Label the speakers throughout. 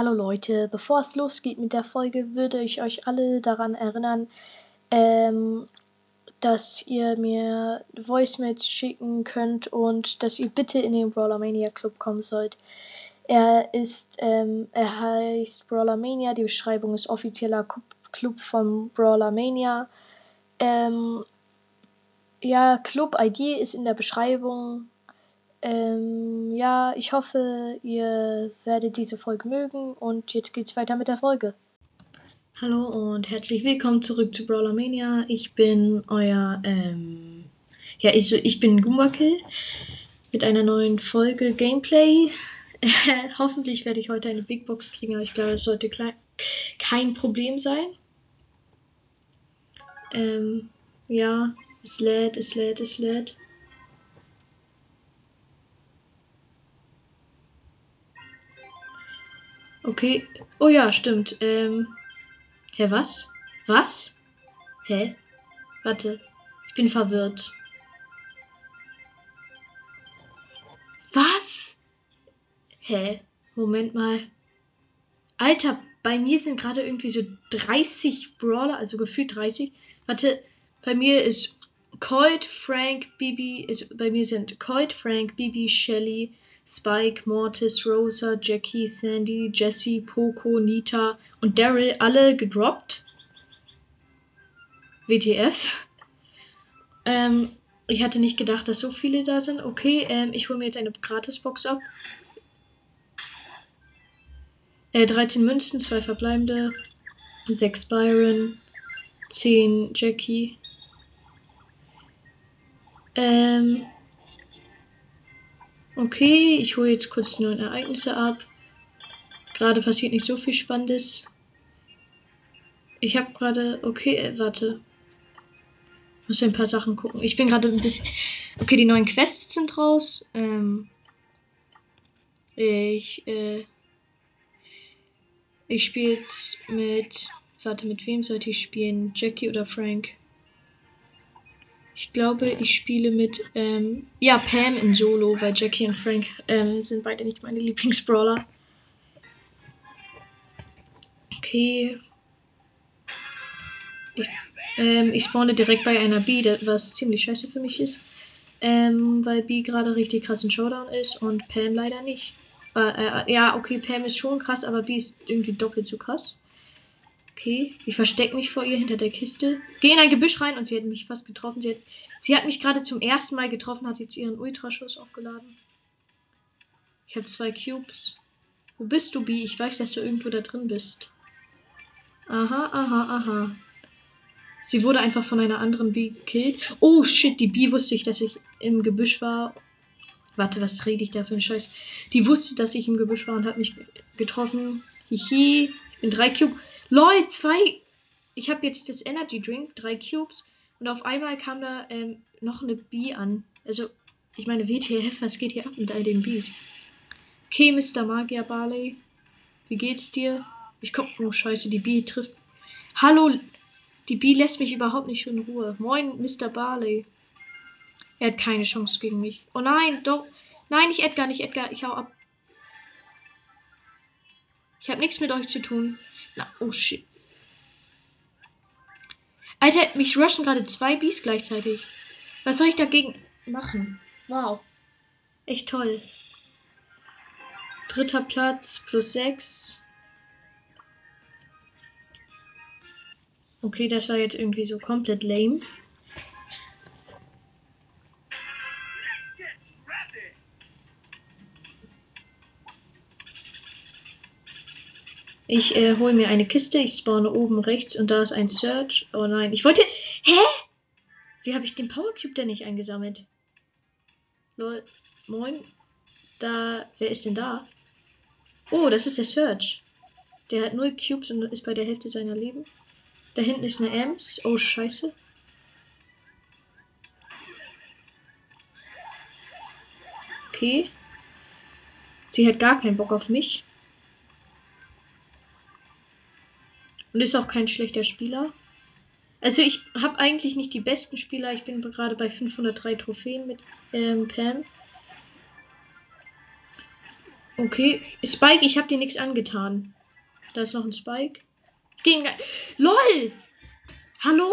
Speaker 1: Hallo Leute, bevor es losgeht mit der Folge, würde ich euch alle daran erinnern, ähm, dass ihr mir Voicemails schicken könnt und dass ihr bitte in den Brawler Mania Club kommen sollt. Er ist, ähm, er heißt Brawler Mania, die Beschreibung ist offizieller Club von Brawler Mania. Ähm, ja, Club-ID ist in der Beschreibung. Ähm, ja, ich hoffe, ihr werdet diese Folge mögen und jetzt geht's weiter mit der Folge. Hallo und herzlich willkommen zurück zu Brawler Mania. Ich bin euer, ähm, ja, ich, ich bin Gumbakill mit einer neuen Folge Gameplay. Hoffentlich werde ich heute eine Big Box kriegen, aber ich glaube, es sollte kein Problem sein. Ähm, ja, es lädt, es lädt, es lädt. Okay. Oh ja, stimmt. Ähm. Hä, was? Was? Hä? Warte. Ich bin verwirrt. Was? Hä? Moment mal. Alter, bei mir sind gerade irgendwie so 30 Brawler, also gefühlt 30. Warte, bei mir ist Colt, Frank, Bibi, ist, bei mir sind Colt, Frank, Bibi, Shelly, Spike, Mortis, Rosa, Jackie, Sandy, Jessie, Poco, Nita und Daryl alle gedroppt. WTF. Ähm, ich hatte nicht gedacht, dass so viele da sind. Okay, ähm, ich hole mir jetzt eine Gratisbox ab. Äh, 13 Münzen, 2 verbleibende, 6 Byron, 10 Jackie. Ähm, Okay, ich hole jetzt kurz die neuen Ereignisse ab. Gerade passiert nicht so viel Spannendes. Ich habe gerade. Okay, äh, warte. Muss ein paar Sachen gucken. Ich bin gerade ein bisschen. Okay, die neuen Quests sind raus. Ähm, ich. Äh, ich spiele jetzt mit. Warte, mit wem sollte ich spielen? Jackie oder Frank? Ich glaube, ich spiele mit, ähm, ja, Pam in Solo, weil Jackie und Frank ähm, sind beide nicht meine Lieblingsbrawler. Okay. Ich, ähm, ich spawne direkt bei einer B, was ziemlich scheiße für mich ist. Ähm, weil B gerade richtig krass in Showdown ist und Pam leider nicht. Äh, äh, ja, okay, Pam ist schon krass, aber B ist irgendwie doppelt so krass. Okay, ich verstecke mich vor ihr hinter der Kiste. Gehe in ein Gebüsch rein und sie hat mich fast getroffen. Sie hat, sie hat mich gerade zum ersten Mal getroffen, hat jetzt ihren Ultraschuss aufgeladen. Ich habe zwei Cubes. Wo bist du, Bi? Ich weiß, dass du irgendwo da drin bist. Aha, aha, aha. Sie wurde einfach von einer anderen Bi gekillt. Oh shit, die Bi wusste ich, dass ich im Gebüsch war. Warte, was rede ich da für einen Scheiß? Die wusste, dass ich im Gebüsch war und hat mich getroffen. Hihi. Ich bin drei Cubes. LOL, zwei. Ich habe jetzt das Energy Drink, drei Cubes. Und auf einmal kam da ähm, noch eine Bee an. Also, ich meine, WTF, was geht hier ab mit all den Bees? Okay, Mr. Magier Barley. Wie geht's dir? Ich komm. Oh, scheiße, die Bee trifft. Hallo. Die Bee lässt mich überhaupt nicht in Ruhe. Moin, Mr. Barley. Er hat keine Chance gegen mich. Oh nein, doch. Nein, nicht Edgar, nicht Edgar. Ich hau ab. Ich habe nichts mit euch zu tun. Na, oh shit. Alter, mich rushen gerade zwei Bees gleichzeitig. Was soll ich dagegen machen? Wow. Echt toll. Dritter Platz plus sechs. Okay, das war jetzt irgendwie so komplett lame. Ich äh, hole mir eine Kiste, ich spawne oben rechts und da ist ein Search. Oh nein, ich wollte. Hä? Wie habe ich den Power Cube denn nicht eingesammelt? Lol. Moin. Da. Wer ist denn da? Oh, das ist der Search. Der hat null Cubes und ist bei der Hälfte seiner Leben. Da hinten ist eine Ems. Oh, scheiße. Okay. Sie hat gar keinen Bock auf mich. Und ist auch kein schlechter Spieler. Also ich habe eigentlich nicht die besten Spieler. Ich bin gerade bei 503 Trophäen mit ähm, Pam. Okay. Spike, ich habe dir nichts angetan. Da ist noch ein Spike. Gegen. LOL! Hallo?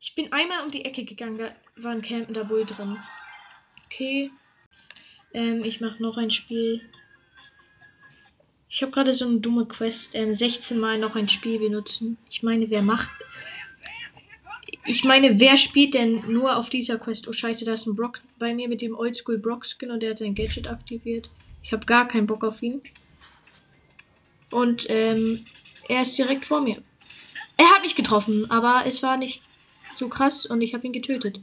Speaker 1: Ich bin einmal um die Ecke gegangen, da war ein campender Bull drin. Okay. Ähm, ich mache noch ein Spiel. Ich habe gerade so eine dumme Quest. Ähm, 16 Mal noch ein Spiel benutzen. Ich meine, wer macht. Ich meine, wer spielt denn nur auf dieser Quest? Oh scheiße, da ist ein Brock bei mir mit dem Oldschool Brock Skin und der hat sein Gadget aktiviert. Ich habe gar keinen Bock auf ihn. Und ähm, er ist direkt vor mir. Er hat mich getroffen, aber es war nicht so krass und ich habe ihn getötet.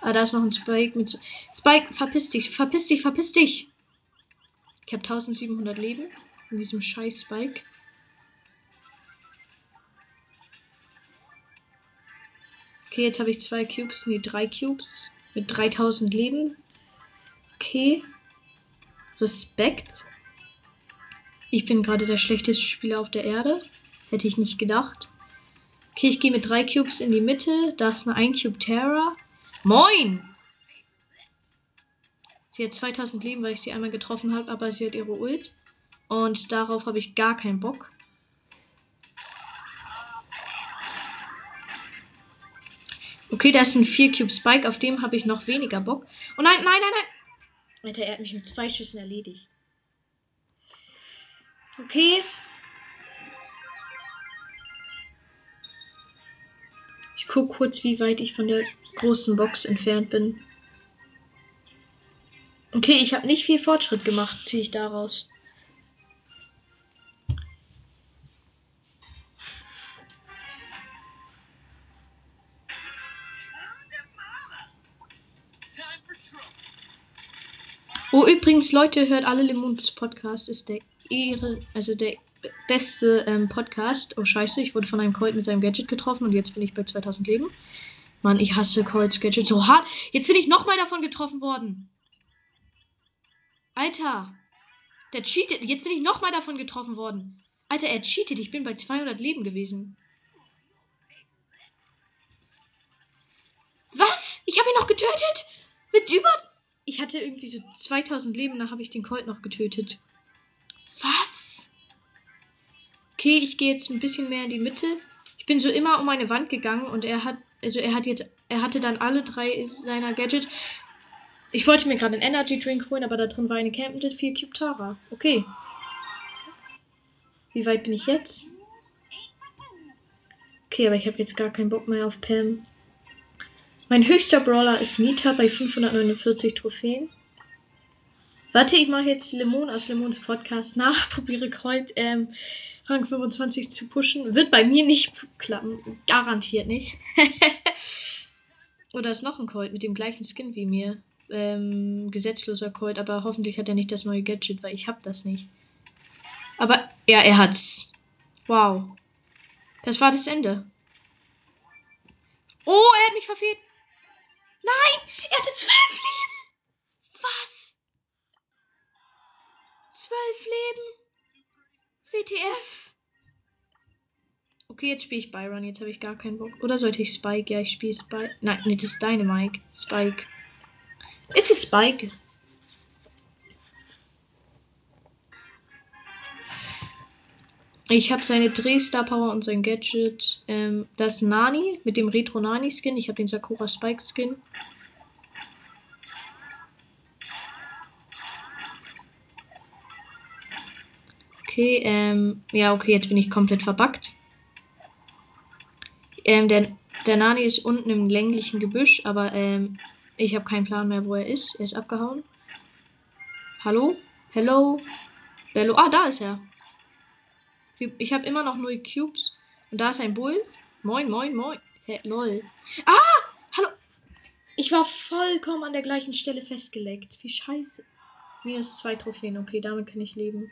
Speaker 1: Ah, da ist noch ein Spike mit. Spike, verpiss dich, verpiss dich, verpiss dich! Ich habe 1700 Leben in diesem scheiß Spike. Okay, jetzt habe ich zwei Cubes, nee, drei Cubes mit 3000 Leben. Okay. Respekt. Ich bin gerade der schlechteste Spieler auf der Erde. Hätte ich nicht gedacht. Okay, ich gehe mit drei Cubes in die Mitte. Da ist nur ein Cube Terra. Moin! Sie hat 2000 Leben, weil ich sie einmal getroffen habe, aber sie hat ihre Ult. Und darauf habe ich gar keinen Bock. Okay, da ist ein 4 Cube Spike, auf dem habe ich noch weniger Bock. Oh nein, nein, nein, nein! Alter, er hat mich mit zwei Schüssen erledigt. Okay. Ich gucke kurz, wie weit ich von der großen Box entfernt bin. Okay, ich habe nicht viel Fortschritt gemacht, ziehe ich daraus. Oh, übrigens, Leute, hört alle Lemons Podcast. Ist der Ehre, also der beste ähm, Podcast. Oh, scheiße, ich wurde von einem Colt mit seinem Gadget getroffen und jetzt bin ich bei 2000 Leben. Mann, ich hasse Colts Gadget so hart. Jetzt bin ich nochmal davon getroffen worden. Alter. Der cheatet. Jetzt bin ich nochmal davon getroffen worden. Alter, er cheatet. Ich bin bei 200 Leben gewesen. Was? Ich habe ihn noch getötet? Mit über ich hatte irgendwie so 2000 Leben, da habe ich den Colt noch getötet. Was? Okay, ich gehe jetzt ein bisschen mehr in die Mitte. Ich bin so immer um eine Wand gegangen und er hat, also er hat jetzt, er hatte dann alle drei seiner Gadgets. Ich wollte mir gerade einen Energy Drink holen, aber da drin war eine Campende 4 Cube Tara. Okay. Wie weit bin ich jetzt? Okay, aber ich habe jetzt gar keinen Bock mehr auf Pam. Mein höchster Brawler ist Nita bei 549 Trophäen. Warte, ich mache jetzt Lemon aus Lemons Podcast nach. Probiere Colt ähm, Rang 25 zu pushen. Wird bei mir nicht klappen. Garantiert nicht. Oder ist noch ein Colt mit dem gleichen Skin wie mir. Ähm, gesetzloser Colt, aber hoffentlich hat er nicht das neue Gadget, weil ich hab das nicht. Aber ja, er hat's. Wow. Das war das Ende. Oh, er hat mich verfehlt. Nein, er hatte zwölf Leben. Was? Zwölf Leben? WTF? Okay, jetzt spiele ich Byron. Jetzt habe ich gar keinen Bock. Oder sollte ich Spike? Ja, ich spiele Spike. Nein, nee, das ist deine Mike. Spike. It's a Spike. Ich habe seine Drehstar Power und sein Gadget. Ähm, das Nani mit dem Retro Nani Skin. Ich habe den Sakura Spike Skin. Okay, ähm, ja, okay, jetzt bin ich komplett verbackt. Ähm, der, der Nani ist unten im länglichen Gebüsch, aber ähm, ich habe keinen Plan mehr, wo er ist. Er ist abgehauen. Hallo? Hello? Bello? Ah, da ist er. Ich habe immer noch null Cubes. Und da ist ein Bull. Moin, moin, moin. Hä, lol. Ah! Hallo! Ich war vollkommen an der gleichen Stelle festgelegt. Wie scheiße. Minus zwei Trophäen. Okay, damit kann ich leben.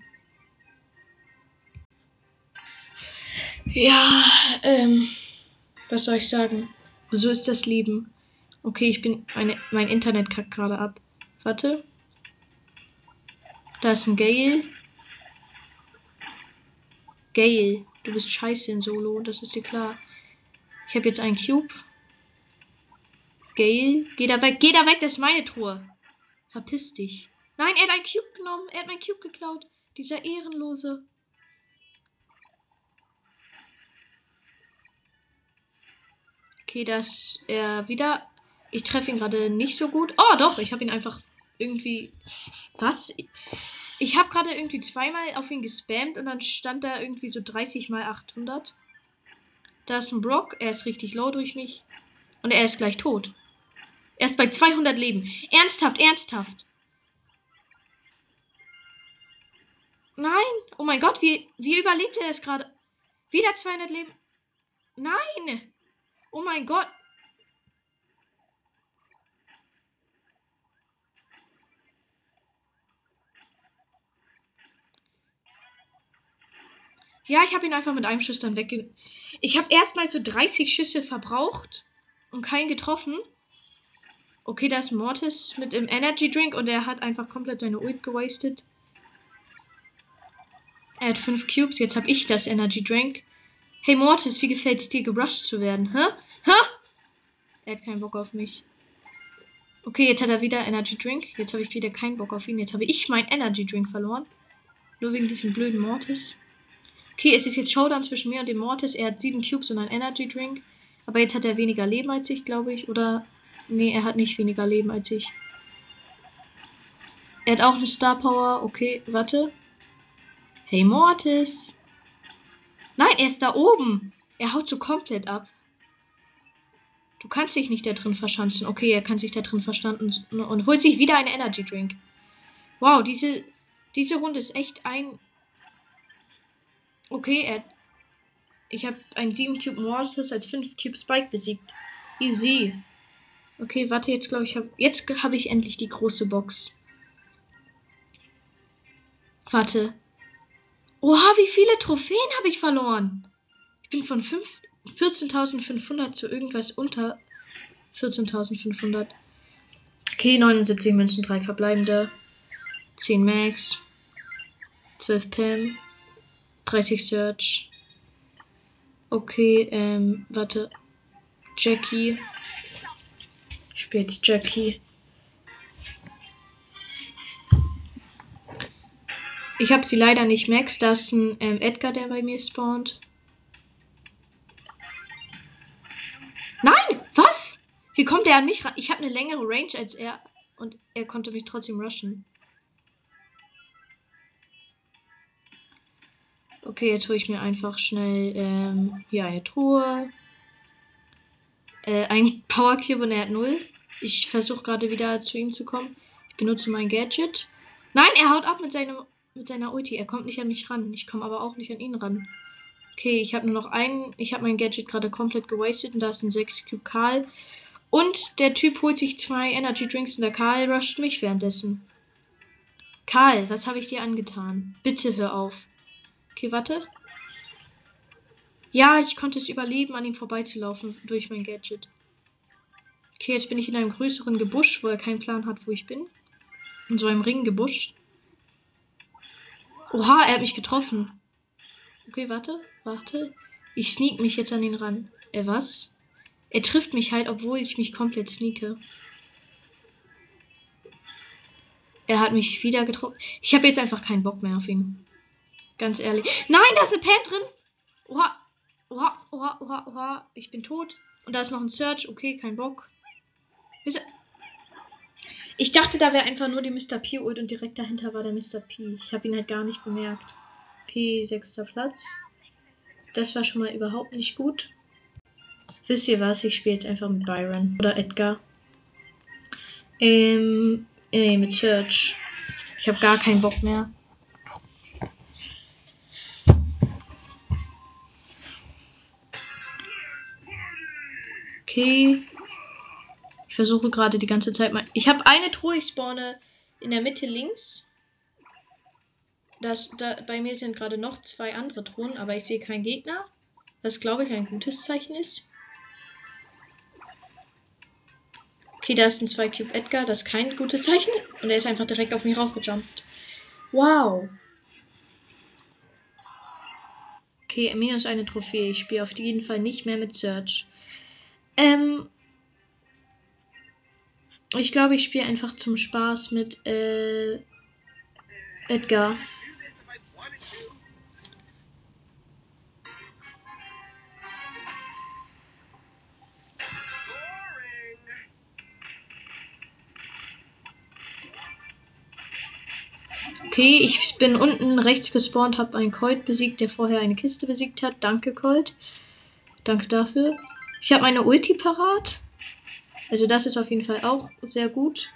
Speaker 1: Ja, ähm. Was soll ich sagen? So ist das Leben. Okay, ich bin. Meine, mein Internet kackt gerade ab. Warte. Da ist ein Gale. Gale, du bist scheiße in Solo, das ist dir klar. Ich habe jetzt einen Cube. Gale, geh da weg, geh da weg, das ist meine Truhe. Verpiss dich. Nein, er hat ein Cube genommen. Er hat mein Cube geklaut. Dieser Ehrenlose. Okay, dass er wieder. Ich treffe ihn gerade nicht so gut. Oh, doch, ich habe ihn einfach irgendwie. Was? Ich habe gerade irgendwie zweimal auf ihn gespammt und dann stand da irgendwie so 30 mal 800. Da ist ein Brock, er ist richtig low durch mich. Und er ist gleich tot. Er ist bei 200 Leben. Ernsthaft, ernsthaft. Nein! Oh mein Gott, wie, wie überlebt er das gerade? Wieder 200 Leben. Nein! Oh mein Gott. Ja, ich habe ihn einfach mit einem Schuss dann wegge... Ich habe erstmal so 30 Schüsse verbraucht und keinen getroffen. Okay, da ist Mortis mit dem Energy Drink und er hat einfach komplett seine Ult gewastet. Er hat 5 Cubes, jetzt habe ich das Energy Drink. Hey Mortis, wie gefällt es dir, gerusht zu werden? Hä? Hä? Er hat keinen Bock auf mich. Okay, jetzt hat er wieder Energy Drink. Jetzt habe ich wieder keinen Bock auf ihn. Jetzt habe ich meinen Energy Drink verloren. Nur wegen diesem blöden Mortis. Okay, es ist jetzt Showdown zwischen mir und dem Mortis. Er hat sieben Cubes und einen Energy Drink. Aber jetzt hat er weniger Leben als ich, glaube ich. Oder. Nee, er hat nicht weniger Leben als ich. Er hat auch eine Star Power. Okay, warte. Hey Mortis. Nein, er ist da oben. Er haut so komplett ab. Du kannst dich nicht da drin verschanzen. Okay, er kann sich da drin verstanden und holt sich wieder einen Energy Drink. Wow, diese, diese Runde ist echt ein. Okay, er. Ich habe einen 7 Cube Mortis als 5 Cube Spike besiegt. Easy. Okay, warte, jetzt glaube ich, hab, jetzt habe ich endlich die große Box. Warte. Oha, wie viele Trophäen habe ich verloren? Ich bin von 14.500 zu irgendwas unter 14.500. Okay, 79 Münzen, 3 verbleibende. 10 Max. 12 Pam. 30 Search. Okay, ähm, warte. Jackie. Ich spiele jetzt Jackie. Ich habe sie leider nicht Max. Da ist ein ähm, Edgar, der bei mir spawnt. Nein! Was? Wie kommt er an mich ran? Ich habe eine längere Range als er. Und er konnte mich trotzdem rushen. Okay, jetzt hole ich mir einfach schnell ähm, hier eine Truhe. Äh, ein Power Cube und er hat null. Ich versuche gerade wieder zu ihm zu kommen. Ich benutze mein Gadget. Nein, er haut ab mit seinem mit seiner Ulti. Er kommt nicht an mich ran. Ich komme aber auch nicht an ihn ran. Okay, ich habe nur noch einen. Ich habe mein Gadget gerade komplett gewastet und da ist ein 6 Cube Karl. Und der Typ holt sich zwei Energy Drinks und der Karl rusht mich währenddessen. Karl, was habe ich dir angetan? Bitte hör auf. Okay, warte. Ja, ich konnte es überleben, an ihm vorbeizulaufen durch mein Gadget. Okay, jetzt bin ich in einem größeren Gebusch, wo er keinen Plan hat, wo ich bin. In so einem Ringgebüsch. Oha, er hat mich getroffen. Okay, warte, warte. Ich sneak mich jetzt an ihn ran. Er was? Er trifft mich halt, obwohl ich mich komplett sneake. Er hat mich wieder getroffen. Ich habe jetzt einfach keinen Bock mehr auf ihn. Ganz ehrlich. Nein, da ist eine Pam drin. Oha. Oha, oha, oha, oha. Ich bin tot. Und da ist noch ein Search. Okay, kein Bock. Ich dachte, da wäre einfach nur die Mr. P Ult und direkt dahinter war der Mr. P. Ich habe ihn halt gar nicht bemerkt. Okay, sechster Platz. Das war schon mal überhaupt nicht gut. Wisst ihr was? Ich spiele jetzt einfach mit Byron oder Edgar. Ähm, nee, mit Search. Ich habe gar keinen Bock mehr. Okay. Ich versuche gerade die ganze Zeit mal. Ich habe eine Truhe, ich spawne in der Mitte links. Das, da, bei mir sind gerade noch zwei andere Truhen, aber ich sehe keinen Gegner. Was glaube ich ein gutes Zeichen ist. Okay, da ist ein 2 Cube Edgar, das ist kein gutes Zeichen. Und er ist einfach direkt auf mich raufgejumpt. Wow. Okay, minus eine Trophäe. Ich spiele auf jeden Fall nicht mehr mit Search. Ähm, Ich glaube, ich spiele einfach zum Spaß mit äh, Edgar. Okay, ich bin unten rechts gespawnt, habe einen Colt besiegt, der vorher eine Kiste besiegt hat. Danke, Colt. Danke dafür. Ich habe meine Ulti parat. Also das ist auf jeden Fall auch sehr gut.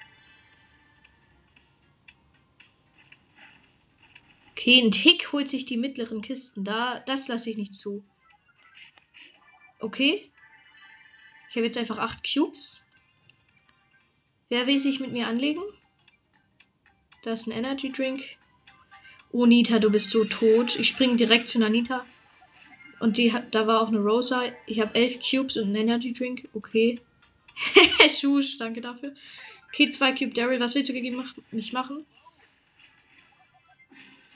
Speaker 1: Okay, ein Tick holt sich die mittleren Kisten. Da, das lasse ich nicht zu. Okay. Ich habe jetzt einfach acht Cubes. Wer will sich mit mir anlegen? Da ist ein Energy Drink. Oh, Nita, du bist so tot. Ich springe direkt zu Nanita. Und die hat, da war auch eine Rosa. Ich habe elf Cubes und einen Energy Drink. Okay. Schusch, danke dafür. Okay, zwei Cube Daryl. Was willst du gegen mich machen?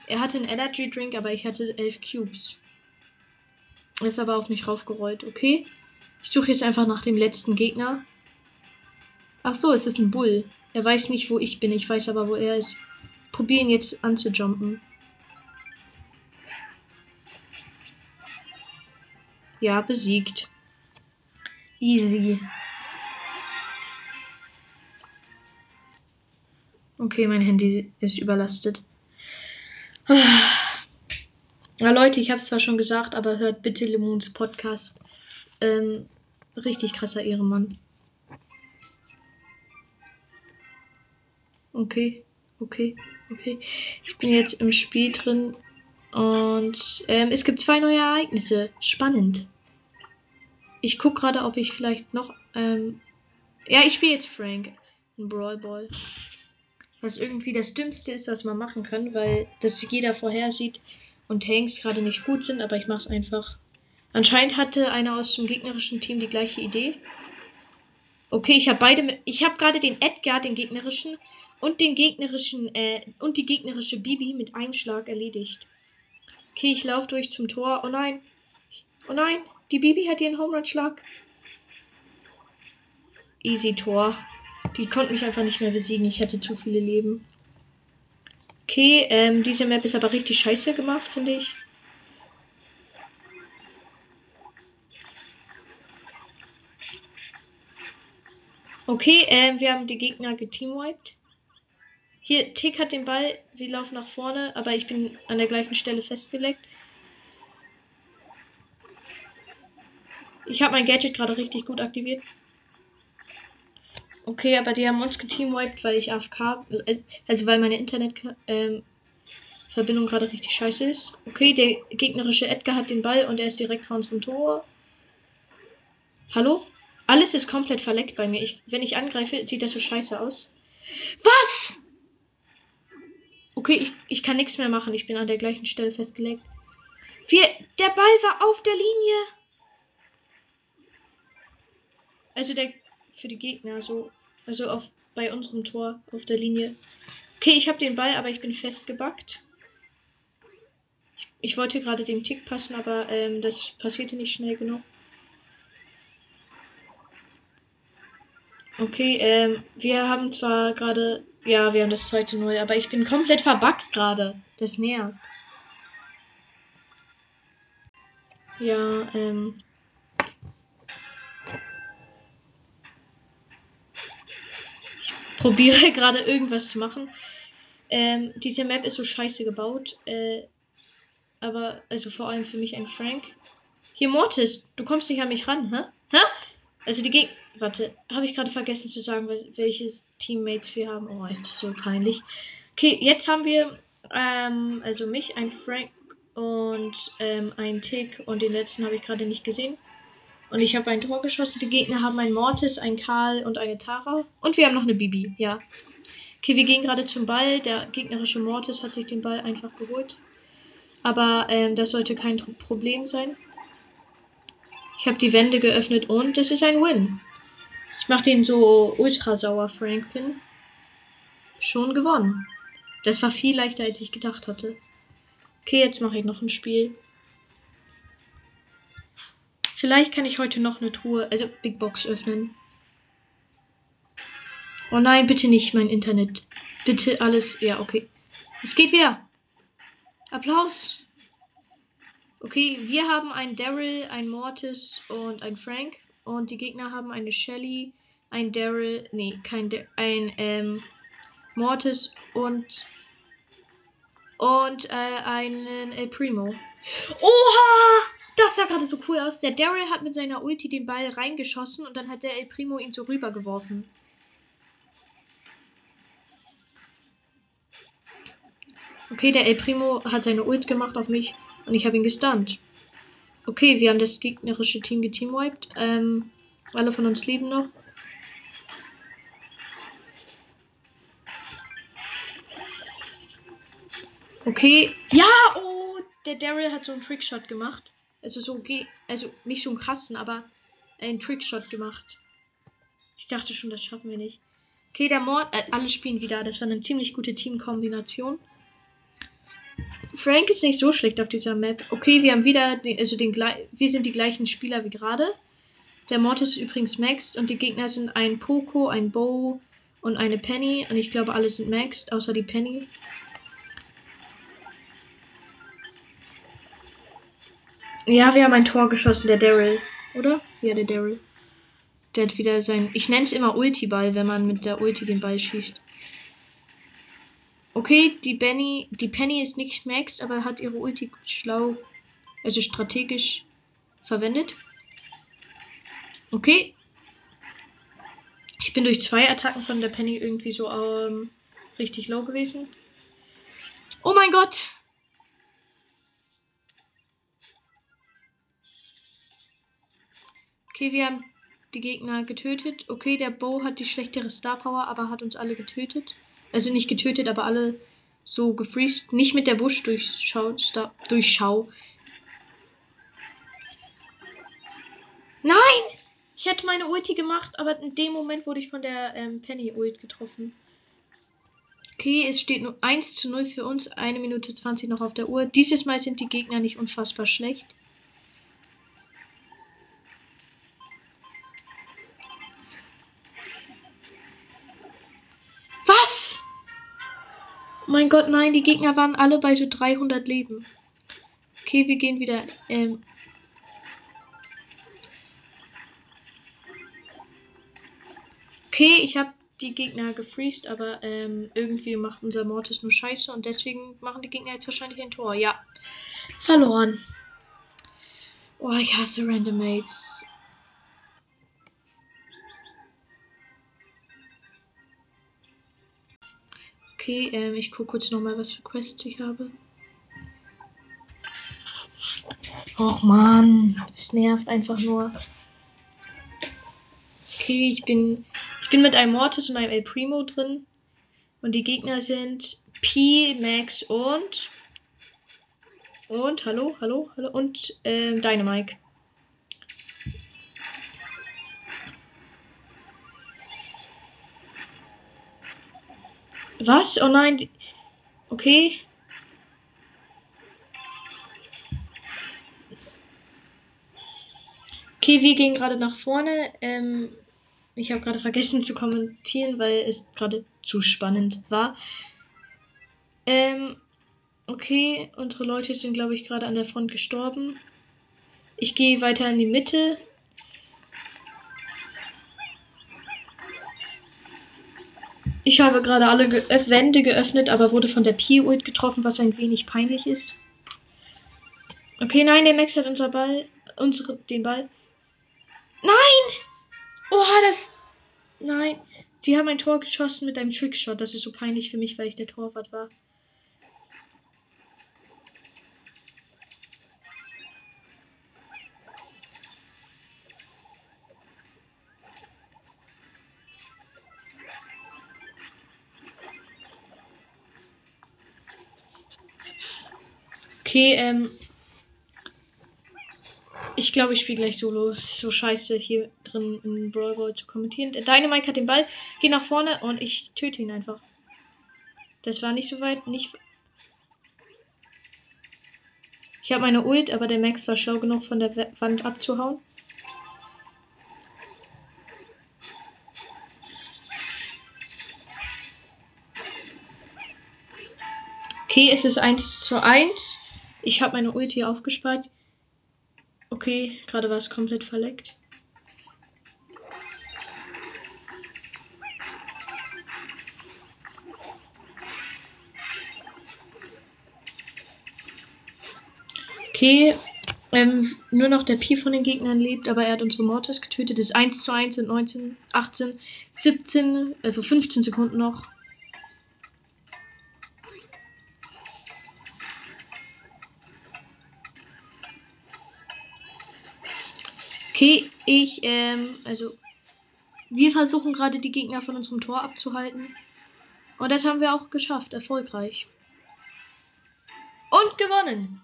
Speaker 1: Er hatte einen Energy Drink, aber ich hatte elf Cubes. Ist aber auf mich raufgerollt. Okay. Ich suche jetzt einfach nach dem letzten Gegner. Ach so, es ist ein Bull. Er weiß nicht, wo ich bin. Ich weiß aber, wo er ist. Probieren jetzt anzujumpen. Ja, besiegt. Easy. Okay, mein Handy ist überlastet. Ja, Leute, ich habe es zwar schon gesagt, aber hört bitte Lemons Podcast. Ähm, richtig krasser Ehrenmann. Okay, okay, okay. Ich bin jetzt im Spiel drin und ähm, es gibt zwei neue Ereignisse. Spannend. Ich gucke gerade, ob ich vielleicht noch. Ähm, ja, ich spiele jetzt Frank in Brawl Ball. Was irgendwie das Dümmste ist, was man machen kann, weil das jeder vorhersieht und Tanks gerade nicht gut sind, aber ich mache es einfach. Anscheinend hatte einer aus dem gegnerischen Team die gleiche Idee. Okay, ich habe beide. Ich habe gerade den Edgar, den gegnerischen, und den gegnerischen, äh, und die gegnerische Bibi mit einem Schlag erledigt. Okay, ich laufe durch zum Tor. Oh nein. Oh nein. Die Bibi hat ihren Home Run Schlag. Easy Tor. Die konnte mich einfach nicht mehr besiegen. Ich hatte zu viele Leben. Okay, ähm, diese Map ist aber richtig scheiße gemacht, finde ich. Okay, ähm, wir haben die Gegner geteamwiped. Hier, Tick hat den Ball. Wir laufen nach vorne, aber ich bin an der gleichen Stelle festgelegt. Ich habe mein Gadget gerade richtig gut aktiviert. Okay, aber die haben uns geteamwiped, weil ich AFK, äh, also weil meine Internetverbindung ähm, gerade richtig scheiße ist. Okay, der gegnerische Edgar hat den Ball und er ist direkt vor unserem Tor. Hallo? Alles ist komplett verleckt bei mir. Ich, wenn ich angreife, sieht das so scheiße aus. Was? Okay, ich, ich kann nichts mehr machen. Ich bin an der gleichen Stelle festgelegt. Wir, der Ball war auf der Linie. Also der für die Gegner so also auf bei unserem Tor auf der Linie. Okay, ich habe den Ball, aber ich bin festgebackt. Ich, ich wollte gerade den Tick passen, aber ähm, das passierte nicht schnell genug. Okay, ähm, wir haben zwar gerade. Ja, wir haben das 2 zu 0, aber ich bin komplett verbackt gerade. Das nervt. Ja, ähm. Ich probiere gerade irgendwas zu machen. Ähm, diese Map ist so scheiße gebaut. Äh, aber, also vor allem für mich ein Frank. Hier, Mortis, du kommst nicht an mich ran, hä? Hä? Also die Gegner. Warte, habe ich gerade vergessen zu sagen, welche Teammates wir haben. Oh, ist das so peinlich. Okay, jetzt haben wir ähm, also mich, ein Frank und ähm, ein Tick und den letzten habe ich gerade nicht gesehen. Und ich habe ein Tor geschossen. Die Gegner haben ein Mortis, ein Karl und eine Tara. Und wir haben noch eine Bibi, ja. Okay, wir gehen gerade zum Ball. Der gegnerische Mortis hat sich den Ball einfach geholt. Aber ähm, das sollte kein Problem sein. Ich habe die Wände geöffnet und es ist ein Win. Ich mache den so ultra sauer, Frank Pin. Schon gewonnen. Das war viel leichter, als ich gedacht hatte. Okay, jetzt mache ich noch ein Spiel. Vielleicht kann ich heute noch eine Truhe, also Big Box öffnen. Oh nein, bitte nicht mein Internet. Bitte alles. Ja, okay. Es geht wieder. Applaus. Okay, wir haben einen Daryl, einen Mortis und einen Frank. Und die Gegner haben eine Shelly, ein Daryl, nee, kein Dar ein ähm, Mortis und und äh, einen El Primo. Oha! Das sah gerade so cool aus. Der Daryl hat mit seiner Ulti den Ball reingeschossen und dann hat der El Primo ihn so rübergeworfen. Okay, der El Primo hat seine Ult gemacht auf mich und ich habe ihn gestunt. Okay, wir haben das gegnerische Team geteamwiped. Ähm, alle von uns leben noch. Okay. Ja, oh, der Daryl hat so einen Trickshot gemacht. Also so also nicht so einen krassen, aber einen Trickshot gemacht. Ich dachte schon, das schaffen wir nicht. Okay, der Mord, äh, alle spielen wieder. Das war eine ziemlich gute Teamkombination. Frank ist nicht so schlecht auf dieser Map. Okay, wir haben wieder, den, also den wir sind die gleichen Spieler wie gerade. Der Mortis ist übrigens maxed und die Gegner sind ein Poco, ein Bow und eine Penny. Und ich glaube, alle sind maxed, außer die Penny. Ja, wir haben ein Tor geschossen, der Daryl. Oder? Ja, der Daryl. Der hat wieder sein. Ich nenne es immer Ulti-Ball, wenn man mit der Ulti den Ball schießt. Okay, die Benny, die Penny ist nicht maxed, aber hat ihre Ulti schlau, also strategisch verwendet. Okay. Ich bin durch zwei Attacken von der Penny irgendwie so ähm, richtig low gewesen. Oh mein Gott! Okay, wir haben die Gegner getötet. Okay, der Bo hat die schlechtere Star Power, aber hat uns alle getötet. Also nicht getötet, aber alle so gefreezed. Nicht mit der Busch durchschau. durchschau. Nein! Ich hätte meine Ulti gemacht, aber in dem Moment wurde ich von der ähm, Penny Ult getroffen. Okay, es steht nur 1 zu 0 für uns. Eine Minute 20 noch auf der Uhr. Dieses Mal sind die Gegner nicht unfassbar schlecht. Mein Gott, nein, die Gegner waren alle bei so 300 Leben. Okay, wir gehen wieder. Ähm okay, ich habe die Gegner gefreezed, aber ähm, irgendwie macht unser Mortis nur Scheiße und deswegen machen die Gegner jetzt wahrscheinlich ein Tor. Ja, verloren. Oh, ich hasse Randomates. Okay, ähm, ich gucke kurz nochmal, was für Quests ich habe. Och man, es nervt einfach nur. Okay, ich bin, ich bin mit einem Mortis und einem El Primo drin. Und die Gegner sind P, Max und. Und, hallo, hallo, hallo. Und ähm, Dynamike. Was? Oh nein. Okay. Okay, wir gehen gerade nach vorne. Ähm, ich habe gerade vergessen zu kommentieren, weil es gerade zu spannend war. Ähm, okay, unsere Leute sind, glaube ich, gerade an der Front gestorben. Ich gehe weiter in die Mitte. Ich habe gerade alle Ge äh, Wände geöffnet, aber wurde von der P-Ult getroffen, was ein wenig peinlich ist. Okay, nein, der Max hat unser Ball. Unsere, den Ball. Nein! Oha, das. Nein. Sie haben ein Tor geschossen mit einem Trickshot. Das ist so peinlich für mich, weil ich der Torwart war. Okay, ähm. Ich glaube, ich spiele gleich solo. Ist so scheiße, hier drin in Brawl Ball zu kommentieren. Dynamite hat den Ball, Geh nach vorne und ich töte ihn einfach. Das war nicht so weit, nicht. Ich habe meine Ult, aber der Max war schlau genug, von der Wand abzuhauen. Okay, es ist 1 zu 1. Ich habe meine Ulti aufgespart. Okay, gerade war es komplett verleckt. Okay, ähm, nur noch der Pi von den Gegnern lebt, aber er hat unsere Mortis getötet. Das ist 1 zu 1 in 19, 18, 17, also 15 Sekunden noch. Okay, ich, ähm, also wir versuchen gerade die Gegner von unserem Tor abzuhalten. Und das haben wir auch geschafft, erfolgreich. Und gewonnen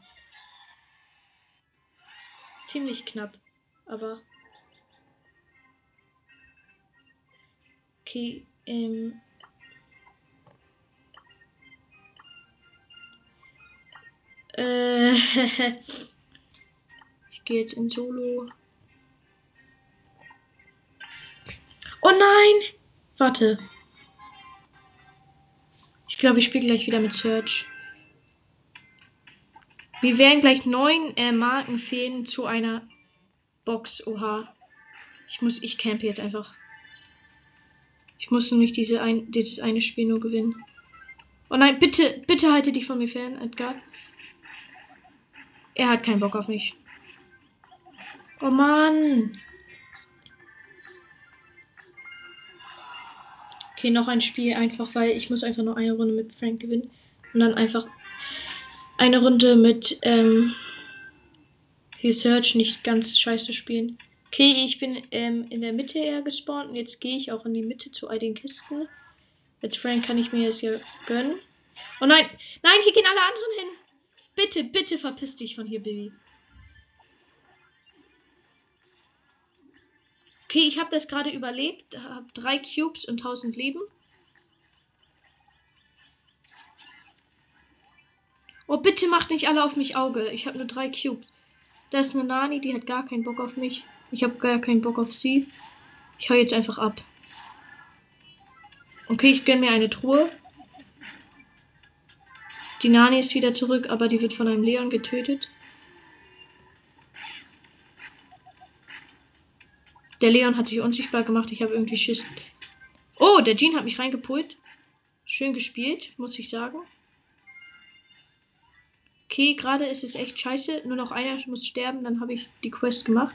Speaker 1: ziemlich knapp. Aber. Okay, ähm. Äh, ich gehe jetzt in Solo. Oh nein! Warte. Ich glaube, ich spiele gleich wieder mit Search. Wir werden gleich neun äh, Marken fehlen zu einer Box. Oha. Ich muss, ich campe jetzt einfach. Ich muss nämlich diese ein, dieses eine Spiel nur gewinnen. Oh nein, bitte, bitte halte dich von mir fern, Edgar. Er hat keinen Bock auf mich. Oh Mann. Okay, noch ein Spiel einfach, weil ich muss einfach nur eine Runde mit Frank gewinnen. Und dann einfach eine Runde mit ähm, Research nicht ganz scheiße spielen. Okay, ich bin ähm, in der Mitte eher gespawnt und jetzt gehe ich auch in die Mitte zu all den Kisten. Jetzt Frank kann ich mir jetzt hier gönnen. Oh nein, nein, hier gehen alle anderen hin. Bitte, bitte verpiss dich von hier, Baby. Okay, ich habe das gerade überlebt, habe drei Cubes und 1000 Leben. Oh, bitte macht nicht alle auf mich Auge. Ich habe nur drei Cubes. Da ist eine Nani, die hat gar keinen Bock auf mich. Ich habe gar keinen Bock auf sie. Ich hau jetzt einfach ab. Okay, ich gönne mir eine Truhe. Die Nani ist wieder zurück, aber die wird von einem Leon getötet. Der Leon hat sich unsichtbar gemacht. Ich habe irgendwie Schiss. Oh, der Jean hat mich reingepult. Schön gespielt, muss ich sagen. Okay, gerade ist es echt scheiße. Nur noch einer muss sterben, dann habe ich die Quest gemacht.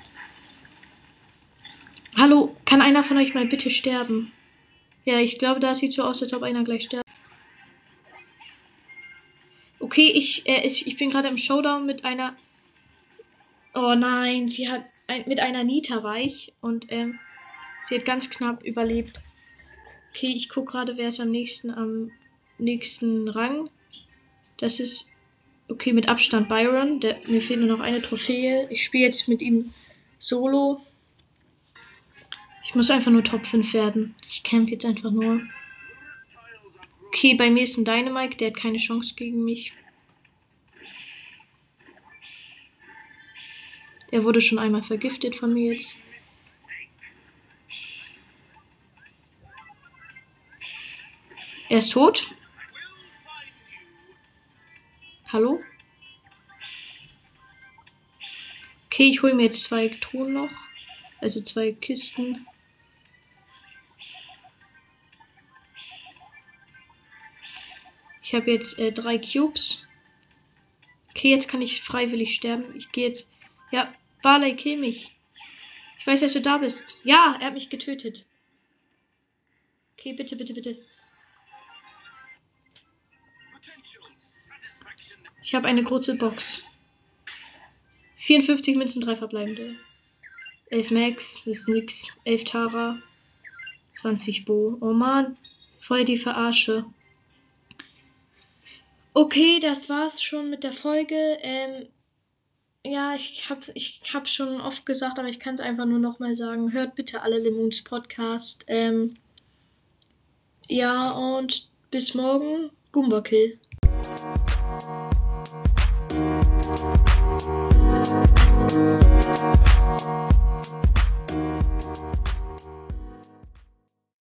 Speaker 1: Hallo, kann einer von euch mal bitte sterben? Ja, ich glaube, da sieht so aus, als ob einer gleich stirbt. Okay, ich, äh, ich bin gerade im Showdown mit einer. Oh nein, sie hat ein, mit einer Nita weich und ähm, sie hat ganz knapp überlebt. Okay, ich gucke gerade, wer ist am nächsten am nächsten Rang. Das ist Okay, mit Abstand Byron. Der, mir fehlt nur noch eine Trophäe. Ich spiele jetzt mit ihm solo. Ich muss einfach nur Top 5 werden. Ich camp jetzt einfach nur. Okay, bei mir ist ein Dynamite. Der hat keine Chance gegen mich. Er wurde schon einmal vergiftet von mir jetzt. Er ist tot. Hallo? Okay, ich hole mir jetzt zwei Truhen noch. Also zwei Kisten. Ich habe jetzt äh, drei Cubes. Okay, jetzt kann ich freiwillig sterben. Ich gehe jetzt. Ja, Barley, kill mich. Ich weiß, dass du da bist. Ja, er hat mich getötet. Okay, bitte, bitte, bitte. Ich habe eine kurze Box. 54 Münzen, 3 verbleibende. 11 Max, ist nix. 11 Tara. 20 Bo. Oh man, voll die Verarsche. Okay, das war's schon mit der Folge. Ähm, ja, ich hab's, ich hab's schon oft gesagt, aber ich kann es einfach nur nochmal sagen. Hört bitte alle Lemons Podcast. Ähm, ja, und bis morgen. Goomba Kill. Thank